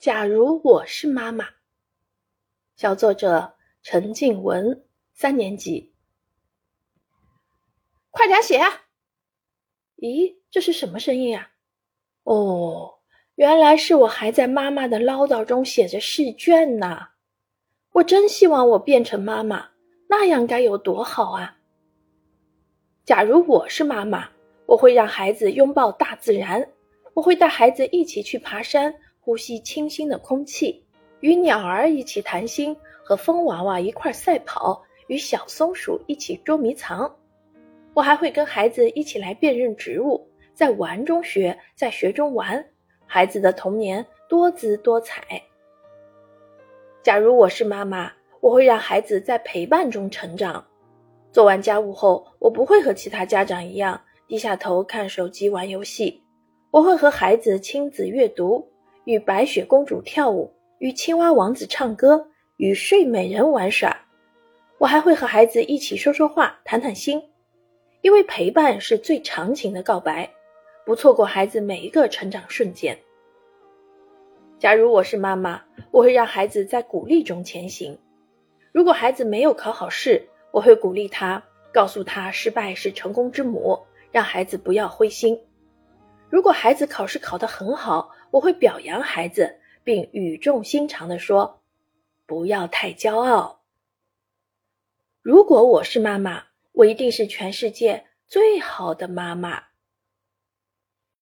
假如我是妈妈，小作者陈静文，三年级。快点写啊！咦，这是什么声音啊？哦，原来是我还在妈妈的唠叨中写着试卷呢。我真希望我变成妈妈，那样该有多好啊！假如我是妈妈，我会让孩子拥抱大自然，我会带孩子一起去爬山。呼吸清新的空气，与鸟儿一起谈心，和风娃娃一块赛跑，与小松鼠一起捉迷藏。我还会跟孩子一起来辨认植物，在玩中学，在学中玩。孩子的童年多姿多彩。假如我是妈妈，我会让孩子在陪伴中成长。做完家务后，我不会和其他家长一样低下头看手机玩游戏，我会和孩子亲子阅读。与白雪公主跳舞，与青蛙王子唱歌，与睡美人玩耍。我还会和孩子一起说说话，谈谈心，因为陪伴是最长情的告白。不错过孩子每一个成长瞬间。假如我是妈妈，我会让孩子在鼓励中前行。如果孩子没有考好试，我会鼓励他，告诉他失败是成功之母，让孩子不要灰心。如果孩子考试考得很好，我会表扬孩子，并语重心长地说：“不要太骄傲。”如果我是妈妈，我一定是全世界最好的妈妈。